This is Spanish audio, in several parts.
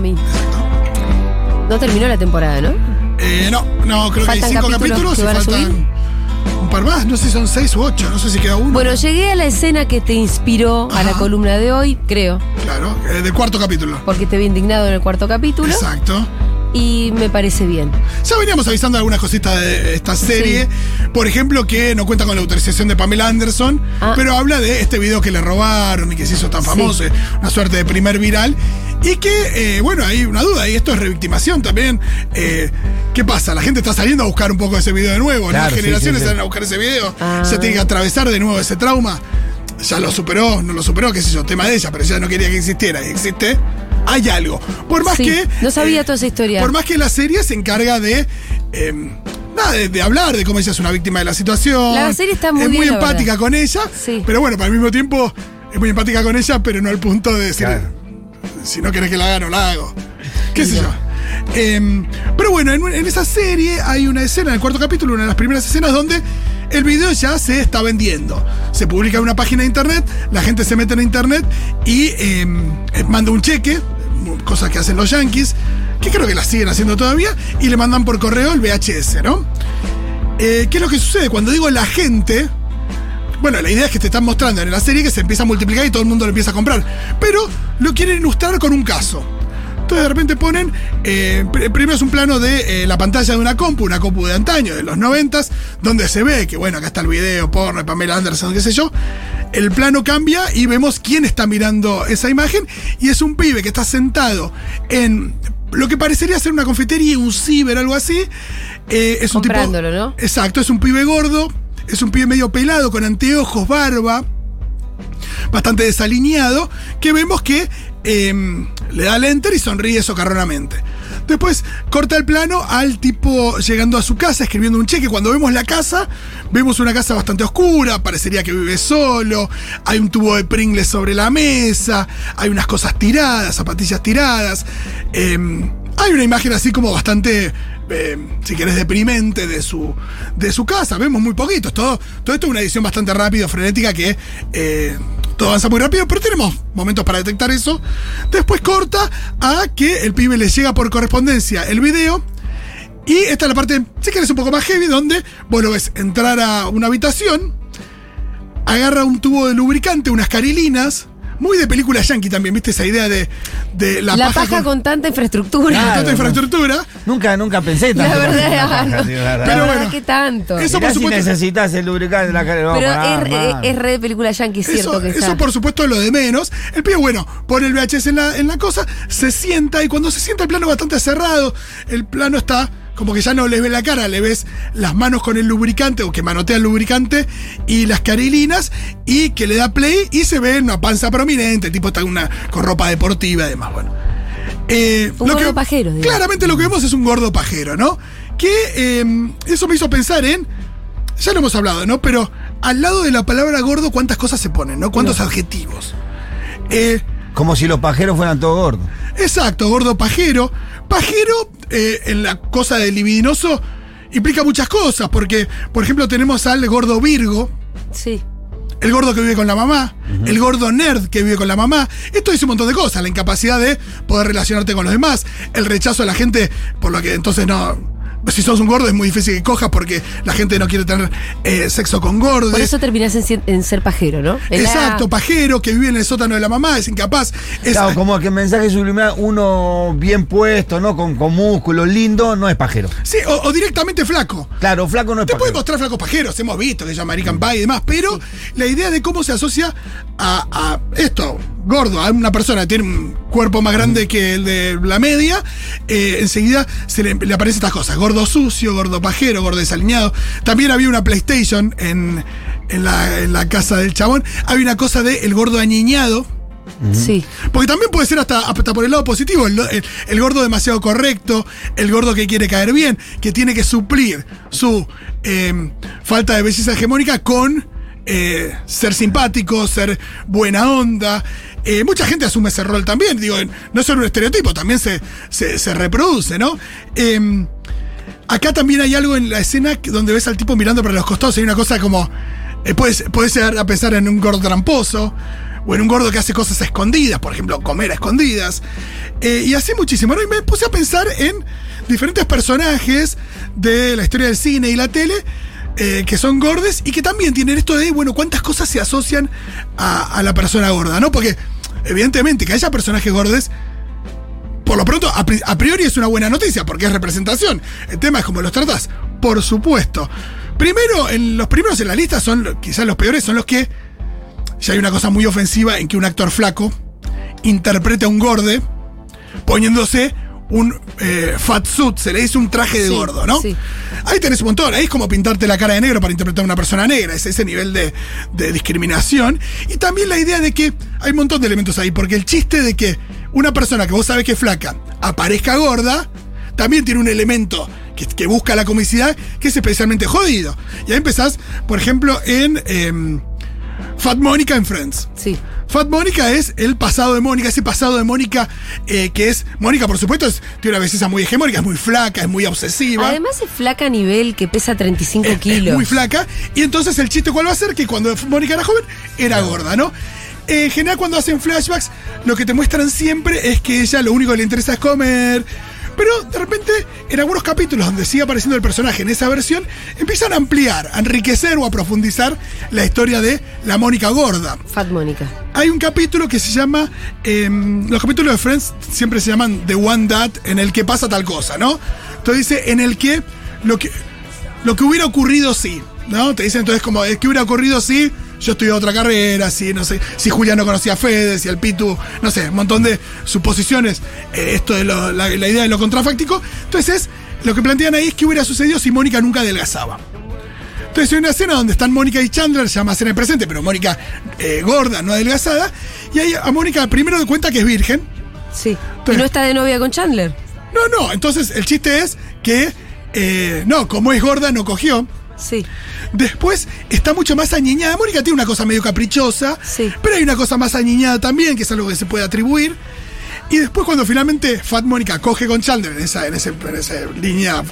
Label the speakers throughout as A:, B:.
A: mí. No terminó la temporada, ¿no?
B: Eh, no, no, creo que hay cinco
A: capítulos
B: capítulos
A: que
B: y
A: van a
B: faltan
A: subir.
B: un par más. No sé si son seis u ocho, no sé si queda uno.
A: Bueno, llegué a la escena que te inspiró a la columna de hoy, creo,
B: Claro, eh, del cuarto capítulo.
A: porque te vi indignado en el cuarto capítulo
B: Exacto.
A: Y me parece bien.
B: Ya veníamos avisando algunas cositas de esta serie. Por ejemplo, que no cuenta con la autorización de Pamela Anderson,
A: Ah.
B: pero habla de este video que le robaron y que se hizo tan famoso, una suerte de primer viral. Y que, eh, bueno, hay una duda, y esto es revictimación también. Eh, ¿Qué pasa? La gente está saliendo a buscar un poco ese video de nuevo.
C: Claro,
B: Las
C: sí,
B: generaciones
C: sí, sí.
B: salen a buscar ese video.
A: Ah.
B: Se tiene que atravesar de nuevo ese trauma. Ya lo superó, no lo superó, qué sé yo, tema de ella, pero ella no quería que existiera y existe. Hay algo. Por más
A: Sí,
B: que.
A: no sabía
B: eh,
A: toda esa historia.
B: Por más que la serie se encarga de. eh, nada, de, de hablar de cómo ella es una víctima de la situación.
A: La serie está muy
B: Es muy
A: bien,
B: empática con ella.
A: Sí.
B: Pero bueno, para el mismo tiempo es muy empática con ella, pero no al punto de decir.
C: Claro.
B: Si no querés que la haga, no la hago. ¿Qué sé yo? Em, pero bueno, en, en esa serie hay una escena, en el cuarto capítulo, una de las primeras escenas donde el video ya se está vendiendo. Se publica en una página de internet, la gente se mete en internet y em, eh, manda un cheque, cosas que hacen los yankees, que creo que las siguen haciendo todavía, y le mandan por correo el VHS, ¿no? Eh, ¿Qué es lo que sucede? Cuando digo la gente, bueno, la idea es que te están mostrando en la serie que se empieza a multiplicar y todo el mundo lo empieza a comprar. Pero lo quieren ilustrar con un caso. Entonces de repente ponen, eh, pr- primero es un plano de eh, la pantalla de una compu, una compu de antaño, de los noventas, donde se ve que, bueno, acá está el video, porno, Pamela Anderson, qué sé yo. El plano cambia y vemos quién está mirando esa imagen y es un pibe que está sentado en lo que parecería ser una confitería, un ciber, algo así. Eh, es un tipo,
A: ¿no?
B: Exacto, es un pibe gordo, es un pibe medio pelado, con anteojos, barba, bastante desalineado, que vemos que eh, le da al enter y sonríe socarronamente. Después corta el plano al tipo llegando a su casa, escribiendo un cheque. Cuando vemos la casa, vemos una casa bastante oscura, parecería que vive solo, hay un tubo de Pringles sobre la mesa, hay unas cosas tiradas, zapatillas tiradas. eh, hay una imagen así como bastante, eh, si querés, deprimente de su, de su casa. Vemos muy poquitos. Todo, todo esto es una edición bastante rápida, frenética, que eh, todo avanza muy rápido, pero tenemos momentos para detectar eso. Después corta a que el pibe le llega por correspondencia el video. Y esta es la parte, si querés, un poco más heavy, donde vos lo ves entrar a una habitación, agarra un tubo de lubricante, unas carilinas, muy de película yankee también, ¿viste? Esa idea de, de la,
A: La,
B: paja,
A: paja,
B: con,
A: con, tanta infraestructura.
B: con tanta
C: Claro.
B: infraestructura.
C: Nunca, nunca pensé
A: La
C: tanto.
A: verdad,
C: en
A: ah,
C: una
A: no.
C: sí, la verdad.
A: La
B: Pero
A: verdad
B: bueno,
A: que tanto.
B: eso
C: Mirá
B: por
C: si
B: supuesto-
C: necesitas el lubricante de la cara.
A: Pero
C: pará,
A: es, re-
C: hermano.
A: es re de película yankee, cierto
B: Eso,
A: que
B: eso
A: está.
B: por supuesto es lo de menos. El pibe, bueno, pone el VHS en la, en la cosa, se sienta y cuando se sienta el plano bastante cerrado, el plano está como que ya no le ves la cara, le ves las manos con el lubricante o que manotea el lubricante y las carilinas y que le da play y se ve una panza prominente, el tipo está una, con ropa deportiva y demás, bueno. Eh,
A: Un
B: lo
A: gordo
B: que-
A: pajero, digamos.
B: Claramente lo que vemos es un gordo pajero, ¿no? Que eh, eso me hizo pensar en ya lo hemos hablado, ¿no? Pero al lado de la palabra gordo, ¿cuántas cosas se ponen, ¿no? ¿Cuántos adjetivos? Eh,
C: Como si los pajeros fueran todos gordos.
B: Exacto, gordo pajero. Pajero, eh, en la cosa del libidinoso, implica muchas cosas, porque, por ejemplo, tenemos al gordo Virgo,
A: Sí.
B: el gordo que vive con la mamá, el gordo nerd que vive con la mamá. Esto dice un montón de cosas, la incapacidad de poder relacionarte con los demás, el rechazo a la gente, por lo que entonces no... Si sos un gordo es muy difícil que cojas porque la gente no quiere tener eh, sexo con gordos.
A: Por eso terminás en, ser pajero, ¿no? La-
B: Exacto, pajero que vive en el sótano de la mamá, es incapaz. Es,
C: Claro, como que mensaje subliminal, uno bien puesto, ¿no? Con, con músculos, lindo, no es pajero.
B: Sí, o, o directamente flaco.
C: Claro, flaco no es
B: Te pueden
C: pajero.
B: mostrar flacos pajeros, hemos visto que se llama American Pie y demás, pero la idea de cómo se asocia a, a esto, gordo, a una persona que tiene un cuerpo más grande que el de la media, eh, enseguida se le, le aparecen estas cosas, gordo sucio, gordo pajero, gordo desalineado. También había una PlayStation en, en la, en la casa del chabón, había una cosa de el gordo añiñado.
A: Sí.
B: Porque también puede ser hasta, hasta por el lado positivo, el, el- el gordo demasiado correcto, el gordo que quiere caer bien, que tiene que suplir su eh, falta de belleza hegemónica con eh, ser simpático, ser buena onda. Eh, mucha gente asume ese rol también, digo, no es solo un estereotipo, también se, se, reproduce, ¿no? Eh, Acá también hay algo en la escena donde ves al tipo mirando para los costados. Hay una cosa como. eh, puedes, puedes llegar a pensar en un gordo tramposo. o en un gordo que hace cosas escondidas, por ejemplo, comer a escondidas. Y así muchísimo. ¿no? Y me puse a pensar en diferentes personajes de la historia del cine y la tele eh, que son gordes y que también tienen esto de, bueno, cuántas cosas se asocian a, la persona gorda, ¿no? Porque evidentemente que haya personajes gordes por lo pronto, a, pri- a priori es una buena noticia porque es representación. El tema es cómo los tratas, por supuesto. Primero, en los primeros en la lista son quizás los peores, son los que ya hay una cosa muy ofensiva en que un actor flaco interprete a un gorde poniéndose un eh, fat suit, se le dice un traje de
A: Sí,
B: gordo, ¿no?
A: sí.
B: Ahí tenés un montón, ahí es como pintarte la cara de negro para interpretar a una persona negra, es ese nivel de, de discriminación. Y también la idea de que hay un montón de elementos ahí, porque el chiste de que una persona que vos sabés que es flaca aparezca gorda, también tiene un elemento que, que busca la comicidad que es especialmente jodido. Y ahí empezás, por ejemplo, en em, Fat Mónica en Friends.
A: Sí.
B: Fat Mónica es el pasado de Mónica, ese pasado de Mónica eh, que es. Mónica, por supuesto, es, tiene una belleza muy hegemónica, es muy flaca, es muy obsesiva.
A: Además es flaca a nivel que pesa 35
B: es, es
A: kilos.
B: muy flaca. Y entonces el chiste, ¿cuál va a ser? Que cuando Mónica era joven, era gorda, ¿no? Eh, en general, cuando hacen flashbacks, lo que te muestran siempre es que ella lo único que le interesa es comer. Pero de repente, en algunos capítulos donde sigue apareciendo el personaje en esa versión, empiezan a ampliar, a enriquecer o a profundizar la historia de la Mónica gorda.
A: Fat Mónica.
B: Hay un capítulo que se llama. em, los capítulos de Friends siempre se llaman The One That, en el que pasa tal cosa, ¿no? Entonces dice, en el que lo que, lo que hubiera ocurrido sí, ¿no? Te dice entonces como, ¿qué hubiera ocurrido si yo estudié otra carrera, si, no sé, si Julia no conocía a Fede, si el Pitu, no sé, un montón de suposiciones, eh, esto de lo- la, la idea de lo contrafáctico. Entonces, lo que plantean ahí es qué hubiera sucedido si Mónica nunca adelgazaba. Entonces hay una escena donde están Mónica y Chandler, se llama escena de presente, pero Mónica eh, gorda, no adelgazada. Y ahí a Mónica primero de cuenta que es virgen.
A: Sí.
B: Pero-
A: Y no está de novia con Chandler.
B: No, no, entonces el chiste es que, eh, no, como es gorda, no cogió.
A: Sí.
B: Después está mucho más añiñada. Mónica tiene una cosa medio caprichosa,
A: Sí.
B: pero hay una cosa más añiñada también, que es algo que se puede atribuir. Y después cuando finalmente Fat Mónica coge con Chandler en esa, en ese- en esa línea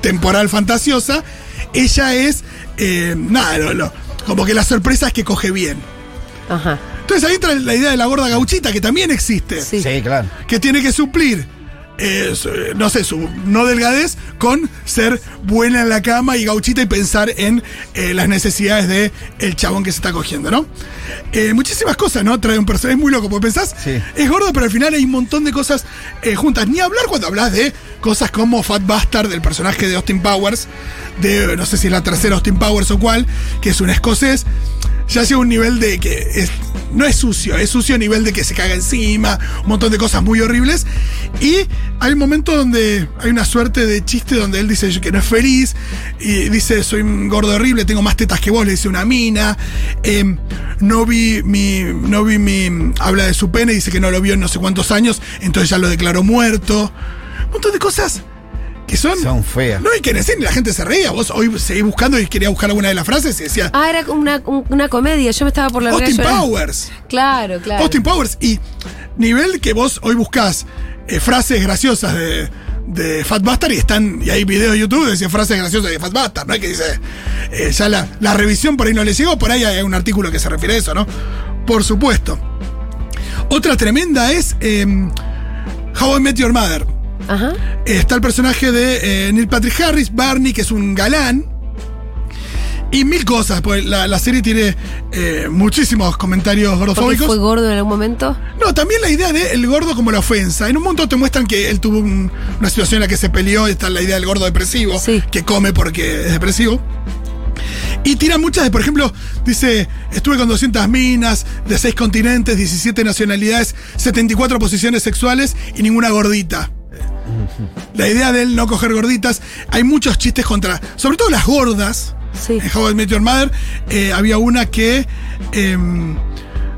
B: temporal fantasiosa, ella es, eh, nada, lo- como que la sorpresa es que coge bien.
A: Ajá.
B: Entonces ahí entra la idea de la gorda gauchita, que también existe
A: Sí.
C: Sí, claro.
B: que tiene que suplir, eh, no sé, su no delgadez con ser buena en la cama y gauchita y pensar en eh, las necesidades de el chabón que se está cogiendo, ¿no? Eh, muchísimas cosas, ¿no? Trae un personaje, es muy loco, porque pensás,
C: Sí.
B: es gordo, pero al final hay un montón de cosas juntas. Ni hablar cuando hablas de cosas como Fat Bastard, del personaje de Austin Powers, de no sé si es la tercera Austin Powers o cuál, que es un escocés ya llega un nivel de que no es sucio, es sucio a nivel de que se caga encima, un montón de cosas muy horribles. Y hay un momento donde hay una suerte de chiste donde él dice que no es feliz y dice soy un gordo horrible, tengo más tetas que vos, le dice una mina. Em, no vi mi, no vi mi, habla de su pene, dice que no lo vio en no sé cuántos años, entonces ya lo declaró muerto. Un montón de cosas que son...
C: Son feas.
B: No hay que decir, la gente se reía. Vos hoy seguís buscando y quería buscar alguna de las frases y decía,
A: Ah, era como una, un- una comedia. Yo me estaba por la
B: Austin. Powers.
A: Claro, claro.
B: Austin Powers. Y nivel que vos hoy buscás eh, frases graciosas de, de Fat Bastard y están. Y hay videos de YouTube que dicen frases graciosas de Fat Bastard, ¿no? hay que dice. eh, ya la, la revisión por ahí no le llegó, por ahí hay un artículo que se refiere a eso, ¿no? Por supuesto. Otra tremenda es eh, How I Met Your Mother.
A: Ajá.
B: Está el personaje de eh, Neil Patrick Harris, Barney, que es un galán. Y mil cosas, pues la, la serie tiene eh, muchísimos comentarios gordofóbicos.
A: fue gordo en algún momento.
B: No, también la idea de el gordo como la ofensa. En un momento te muestran que él tuvo un- una situación en la que se peleó, está la idea del gordo depresivo,
A: Sí.
B: que come porque es depresivo. Y tira muchas de, por ejemplo, dice, estuve con 200 minas, de 6 continentes, 17 nacionalidades, 74 posiciones sexuales y ninguna gordita. La idea de él no coger gorditas, hay muchos chistes contra, sobre todo las gordas.
A: Sí.
B: En How I Met Your Mother eh, había una que em,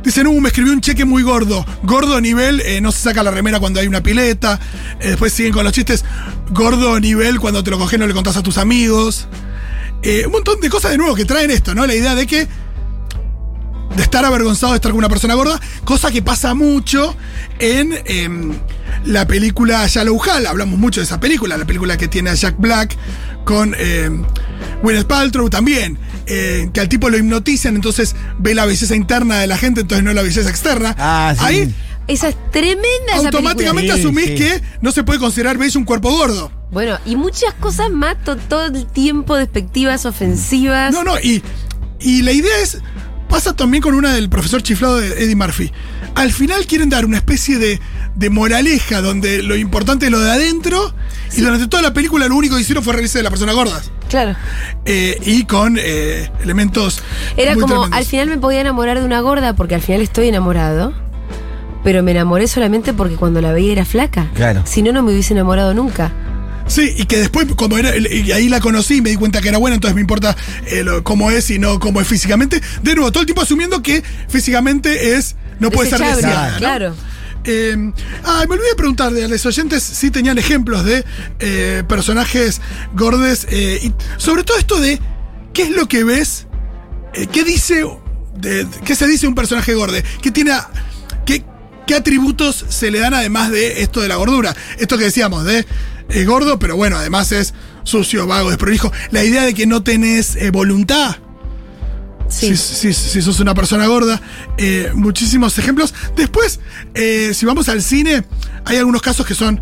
B: dice, no, me escribió un cheque muy gordo. Gordo nivel, eh, no se saca la remera cuando hay una pileta. Eh, después siguen con los chistes. Gordo nivel, cuando te lo coges no le contás a tus amigos. Eh, un montón de cosas de nuevo que traen esto, ¿no? La idea de que de estar avergonzado de estar con una persona gorda, cosa que pasa mucho en em, la película Shallow Hal. Hablamos mucho de esa película, la película que tiene a Jack Black con Gwyneth Paltrow también. eh, que al tipo lo hipnotizan, entonces ve la belleza interna de la gente, entonces no la belleza externa.
C: Ah, sí.
B: Ahí
A: Esa es tremenda esa
B: automáticamente
C: Sí,
B: asumís
C: sí.
B: que no se puede considerar bello un cuerpo gordo.
A: Bueno, y muchas cosas más to- todo el tiempo despectivas, ofensivas.
B: No, no, y, y la idea es. Pasa también con una del profesor chiflado de Eddie Murphy. Al final quieren dar una especie de, de moraleja donde lo importante es lo de adentro y durante toda la película lo único que hicieron fue reírse de las personas gordas.
A: Claro.
B: Eh, y con eh, elementos.
A: Era
B: muy
A: como,
B: tremendos.
A: al final me podía enamorar de una gorda porque al final estoy enamorado. Pero me enamoré solamente porque cuando la veía era flaca.
C: Claro.
A: Si no, no me hubiese enamorado nunca.
B: Sí, y que después, como era, y ahí la conocí y me di cuenta que era buena, entonces me importa eh, lo- cómo es y no cómo es físicamente. De nuevo, todo el tiempo asumiendo que físicamente es. No puede ser deseada. ¿no?
A: Claro.
B: Eh, ah, me olvidé de preguntarle a los oyentes si tenían ejemplos de eh, personajes gordes. eh, y sobre todo esto de qué es lo que ves, qué dice, de, qué se dice un personaje gorde, qué tiene, a- qué, qué atributos se le dan además de esto de la gordura. Esto que decíamos de eh, gordo, pero bueno, además es sucio, vago, desprolijo. La idea de que no tenés eh, voluntad.
A: Sí.
B: Si, si- si sos una persona gorda, eh, muchísimos ejemplos. Después, eh, si vamos al cine, hay algunos casos que son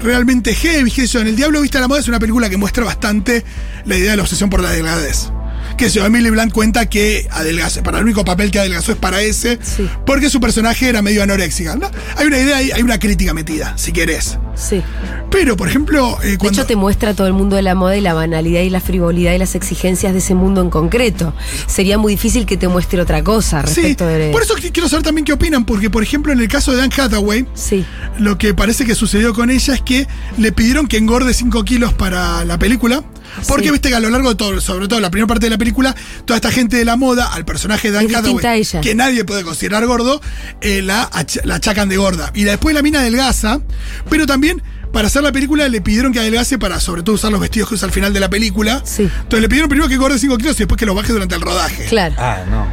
B: realmente heavy. Que yo, en El Diablo Vista a la Moda es una película que muestra bastante la idea de la obsesión por la delgadez. Que yo, Emily Blunt cuenta que adelgazó, para el único papel que adelgazó es para ese,
A: Sí.
B: porque su personaje era medio anoréxica. ¿no? Hay una idea, hay, hay una crítica metida, si querés.
A: Sí.
B: Pero, por ejemplo, eh,
A: De
B: cuando.
A: hecho, te muestra todo el mundo de la moda y la banalidad y la frivolidad y las exigencias de ese mundo en concreto. Sería muy difícil que te muestre otra cosa
B: Sí,
A: respecto de.
B: por eso qu- quiero saber también qué opinan, porque, por ejemplo, en el caso de Dan Hathaway,
A: Sí.
B: Lo que parece que sucedió con ella es que le pidieron que engorde 5 kilos para la película. Porque
A: Sí.
B: viste que a lo largo de todo, sobre todo la primera parte de la película, toda esta gente de la moda, al personaje de Dan
A: Es distinta a
B: Hathaway, que nadie puede considerar gordo, eh, la, ach- la achacan de gorda. Y después la mina adelgaza, pero también para hacer la película le pidieron que adelgace para sobre todo usar los vestidos que usa al final de la película.
A: Sí.
B: Entonces le pidieron primero que engorde 5 kilos y después que los baje durante el rodaje.
A: Claro.
C: Ah, no.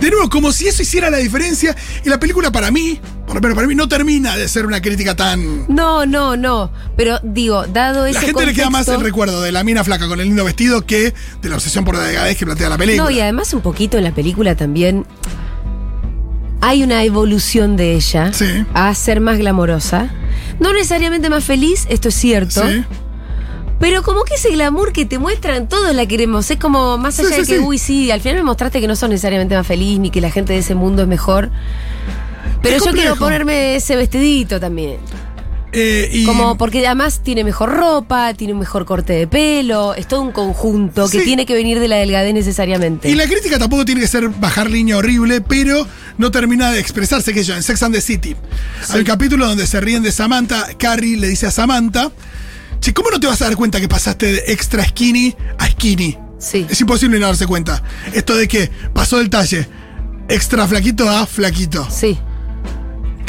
B: De nuevo, como si eso hiciera la diferencia. Y la película para mí, por lo menos para mí, no termina de ser una crítica tan...
A: No, no, no. Pero digo, dado ese
B: La gente le queda más el recuerdo de la mina flaca con el lindo vestido que de la obsesión por la delgadez que plantea la película.
A: No, y además un poquito en la película también hay una evolución de ella
B: Sí.
A: a ser más glamorosa. No necesariamente más feliz, esto es cierto.
B: Sí.
A: Pero como que ese glamour que te muestran, todos la queremos. Es como más allá
B: sí,
A: de que, uy, sí, al final me mostraste que no sos necesariamente más feliz ni que la gente de ese mundo es mejor. Pero
B: Es
A: yo quiero ponerme ese vestidito también.
B: Eh, y-
A: Como porque además tiene mejor ropa, tiene un mejor corte de pelo, es todo un conjunto que
B: Sí.
A: tiene que venir de la delgadez necesariamente.
B: Y la crítica tampoco tiene que ser bajar línea horrible, pero no termina de expresarse. Que yo, en Sex and the City, hay un capítulo donde se ríen de Samantha. Carrie le dice a Samantha: Che, ¿cómo no te vas a dar cuenta que pasaste de extra skinny a skinny?
A: Sí.
B: Es imposible no darse cuenta. Esto de que pasó del talle extra flaquito a flaquito.
A: Sí.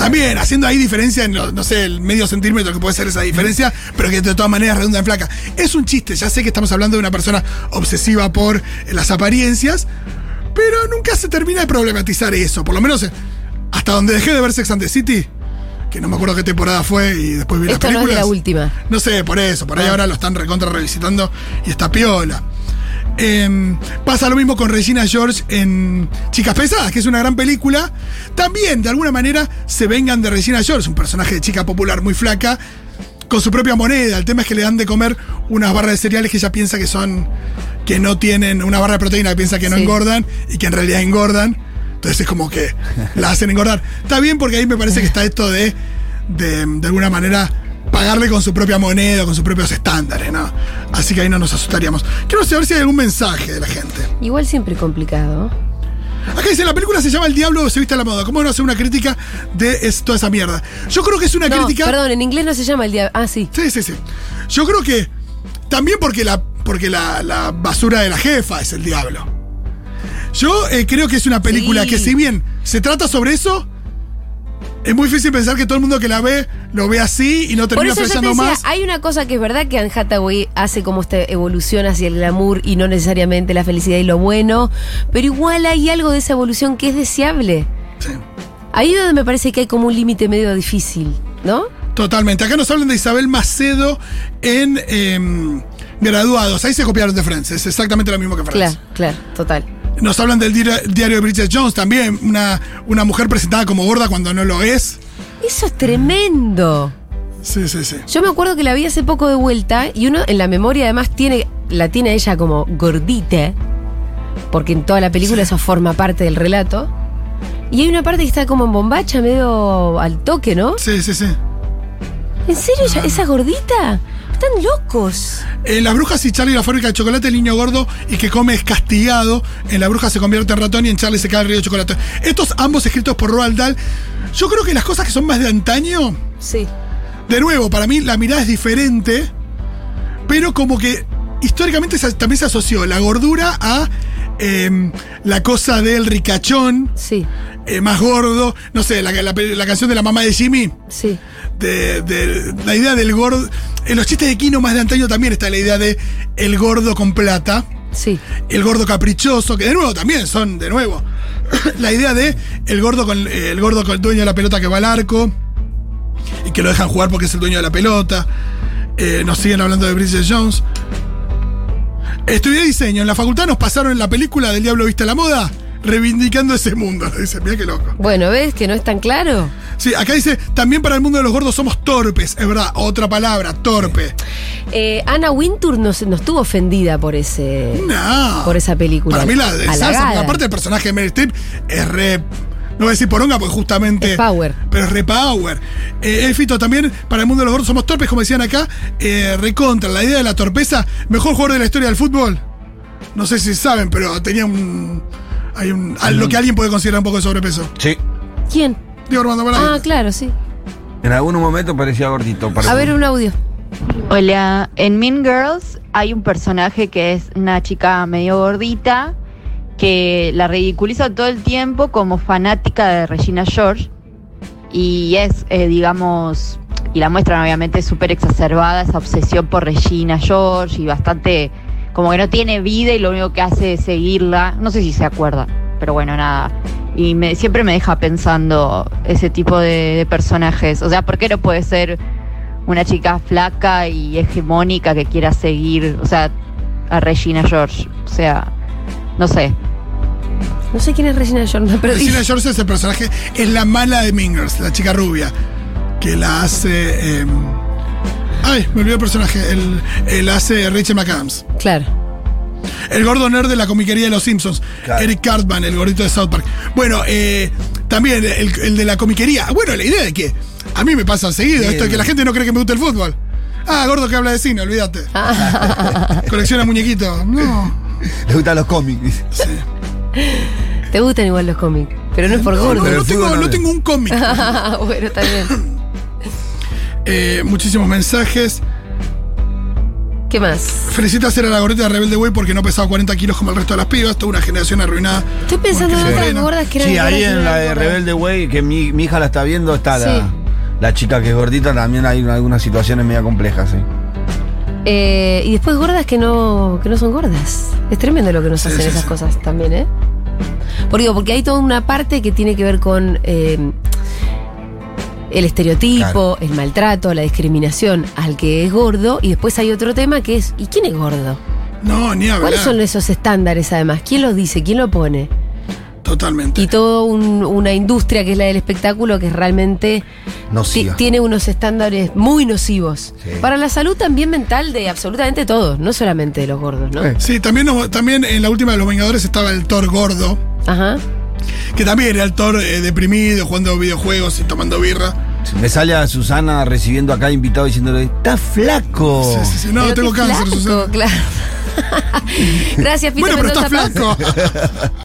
B: También haciendo ahí diferencia en, no sé, el medio centímetro que puede ser esa diferencia, pero que de todas maneras redunda en flaca. Es un chiste, ya sé que estamos hablando de una persona obsesiva por eh, las apariencias, pero nunca se termina de problematizar eso. Por lo menos eh, hasta donde dejé de ver Sex and the City, que no me acuerdo qué temporada fue y después vi
A: Esto
B: las
A: no es
B: películas.
A: la última.
B: No sé, por eso, por ahí
A: Ah.
B: ahora lo están recontra revisitando y está piola. Em, pasa lo mismo con Regina George en Chicas Pesadas, que es una gran película. También, de alguna manera, se vengan de Regina George, un personaje de chica popular muy flaca, con su propia moneda. El tema es que le dan de comer unas barras de cereales que ella piensa que son. que no tienen. una barra de proteína que piensa que no
A: Sí.
B: engordan y que en realidad engordan. Entonces es como que la hacen engordar. Está bien porque ahí me parece que está esto de, de, de alguna manera, pagarle con su propia moneda, con sus propios estándares, ¿no? Así que ahí no nos asustaríamos. Quiero saber si hay algún mensaje de la gente.
A: Igual siempre complicado.
B: Acá dice, la película se llama El Diablo se viste a la moda. ¿Cómo no hacer una crítica de es- toda esa mierda? Yo creo que es una
A: No,
B: crítica...
A: perdón, en inglés no se llama el diablo. Ah, sí.
B: Sí, sí, sí. Yo creo que también porque la, porque la, la basura de la jefa es el diablo. Yo eh, creo que es una película
A: Sí.
B: que si bien se trata sobre eso, es muy difícil pensar que todo el mundo que la ve lo ve así y no termina
A: decía,
B: más.
A: hay una cosa que es verdad que Anne Hathaway hace como esta evolución hacia el glamour y no necesariamente la felicidad y lo bueno, pero igual hay algo de esa evolución que es deseable.
B: Sí,
A: Ahí es donde me parece que hay como un límite medio difícil, ¿no?
B: totalmente. Acá nos hablan de Isabel Macedo en em, graduados. Ahí se copiaron de Friends. Es exactamente lo mismo que Friends.
A: Claro, claro, total.
B: Nos hablan del diario, de Bridget Jones también. Una, una mujer presentada como gorda cuando no lo es.
A: Eso es tremendo.
B: Sí, sí, sí.
A: Yo me acuerdo que la vi hace poco de vuelta y uno en la memoria además tiene, la tiene ella como gordita, porque en toda la película eso forma parte del relato. Y hay una parte que está como en bombacha, medio al toque, ¿no?
B: Sí, sí, sí.
A: ¿En serio? ella- ¿Esa gordita? Están locos.
B: En Las Brujas y Charlie la fábrica de chocolate, el niño gordo y que come es castigado. En La Bruja se convierte en ratón y en Charlie se cae el río de chocolate. Estos ambos escritos por Roald Dahl. Yo creo que las cosas que son más de antaño,
A: Sí.
B: de nuevo, para mí la mirada es diferente, pero como que históricamente también se asoció la gordura a em, la cosa del ricachón,
A: Sí,
B: eh, más gordo. No sé, la, la- la canción de la mamá de Jimmy.
A: sí.
B: de, de- la idea del gordo. En los chistes de Kino más de antaño también está la idea de el gordo con plata,
A: Sí.
B: el gordo caprichoso, que de nuevo también son, de nuevo, la idea de el gordo con eh, el gordo con el dueño de la pelota que va al arco y que lo dejan jugar porque es el dueño de la pelota. Eh, nos siguen hablando de Bridget Jones. Estudié diseño. En la facultad nos pasaron la película del Diablo Viste a la Moda, reivindicando ese mundo. Dice, mira qué loco.
A: Bueno, ¿ves que no es tan claro?
B: Sí, acá dice, también para el mundo de los gordos somos torpes, es verdad, otra palabra, torpe.
A: Eh, Anna Wintour nos, nos tuvo ofendida por ese
B: No.
A: por esa película.
B: Para mí la de salsa,
A: Halagada.
B: porque aparte el personaje de Meryl Streep es re... No voy a decir poronga porque justamente...
A: Es power.
B: Pero es re power. Eh, eh, Fito, también para el mundo de los gordos somos torpes, como decían acá, eh, recontra. La idea de la torpeza, mejor jugador de la historia del fútbol. No sé si saben, pero tenía un... Hay un... Lo que alguien puede considerar un poco de sobrepeso.
C: Sí.
A: ¿Quién?
B: Diego Armando Maradona.
A: Ah, claro, sí.
C: En algún momento parecía gordito.
A: A ver un audio.
D: Hola, en Mean Girls hay un personaje que es una chica medio gordita que la ridiculiza todo el tiempo como fanática de Regina George y es, eh, digamos, y la muestran obviamente súper exacerbada esa obsesión por Regina George y bastante como que no tiene vida y lo único que hace es seguirla. No sé si se acuerda, pero bueno, nada. Y me, siempre me deja pensando ese tipo de, personajes. O sea, ¿por qué no puede ser una chica flaca y hegemónica que quiera seguir, o sea, a Regina George? O sea, no sé.
A: No sé quién es Regina Jordan, pero
B: Regina George es el personaje, es la mala de Mingers, la chica rubia, que la hace. eh, ay, me olvidé el personaje. El, el hace Rachel McAdams.
A: Claro.
B: El gordo nerd de la comiquería de los Simpsons.
C: Claro.
B: Eric Cartman, el gordito de South Park. Bueno, eh, también el, el de la comiquería. Bueno, la idea de que a mí me pasa seguido,
C: Sí,
B: esto de que la gente no cree que me gusta el fútbol. Ah, gordo que habla de cine, olvídate. Colecciona muñequitos. No.
C: Le gustan los cómics. dice.
A: Te gustan igual los cómics, pero no es por
B: No,
A: gordo.
B: no,
C: Pero
B: no tengo,
C: no
B: un cómic.
A: bueno, está bien.
B: Eh, muchísimos mensajes.
A: ¿Qué más?
B: Felicito a hacer a la gordita de Rebelde Way porque no pesaba 40 kilos como el resto de las pibas. Toda una generación arruinada.
A: Estoy pensando en otras gordas que eran
C: Sí, ahí en la de. Rebelde Way, que mi, mi hija la está viendo, está
A: Sí.
C: la, la chica que es gordita, también hay algunas situaciones media complejas, sí.
A: Eh, y después gordas que no, que no son gordas. Es tremendo lo que nos
B: Sí,
A: hacen
B: sí,
A: esas
B: sí.
A: cosas también, ¿eh? Porque, porque hay toda una parte que tiene que ver con eh, el estereotipo,
C: Claro.
A: el maltrato, la discriminación al que es gordo. Y después hay otro tema que es, ¿y quién es gordo?
B: No, ni hablar.
A: ¿Cuáles son esos estándares además? ¿Quién los dice? ¿Quién lo pone?
B: Totalmente.
A: Y toda una industria que es la del espectáculo que realmente tiene unos estándares muy nocivos.
C: Sí.
A: Para la salud también mental de absolutamente todos, no solamente de los gordos, ¿no?
B: Sí, también, nos- también en la última de los Vengadores estaba el Thor gordo,
A: Ajá.
B: que también era el Thor eh, deprimido, jugando videojuegos y tomando birra.
C: Me sale a Susana recibiendo acá invitado diciéndole, está flaco.
B: Sí, sí, sí. No,
A: Pero
B: tengo cáncer,
A: flaco,
B: Susana.
A: claro. Gracias, Fito
B: Bueno, pero
A: Mendoza
B: está flaco.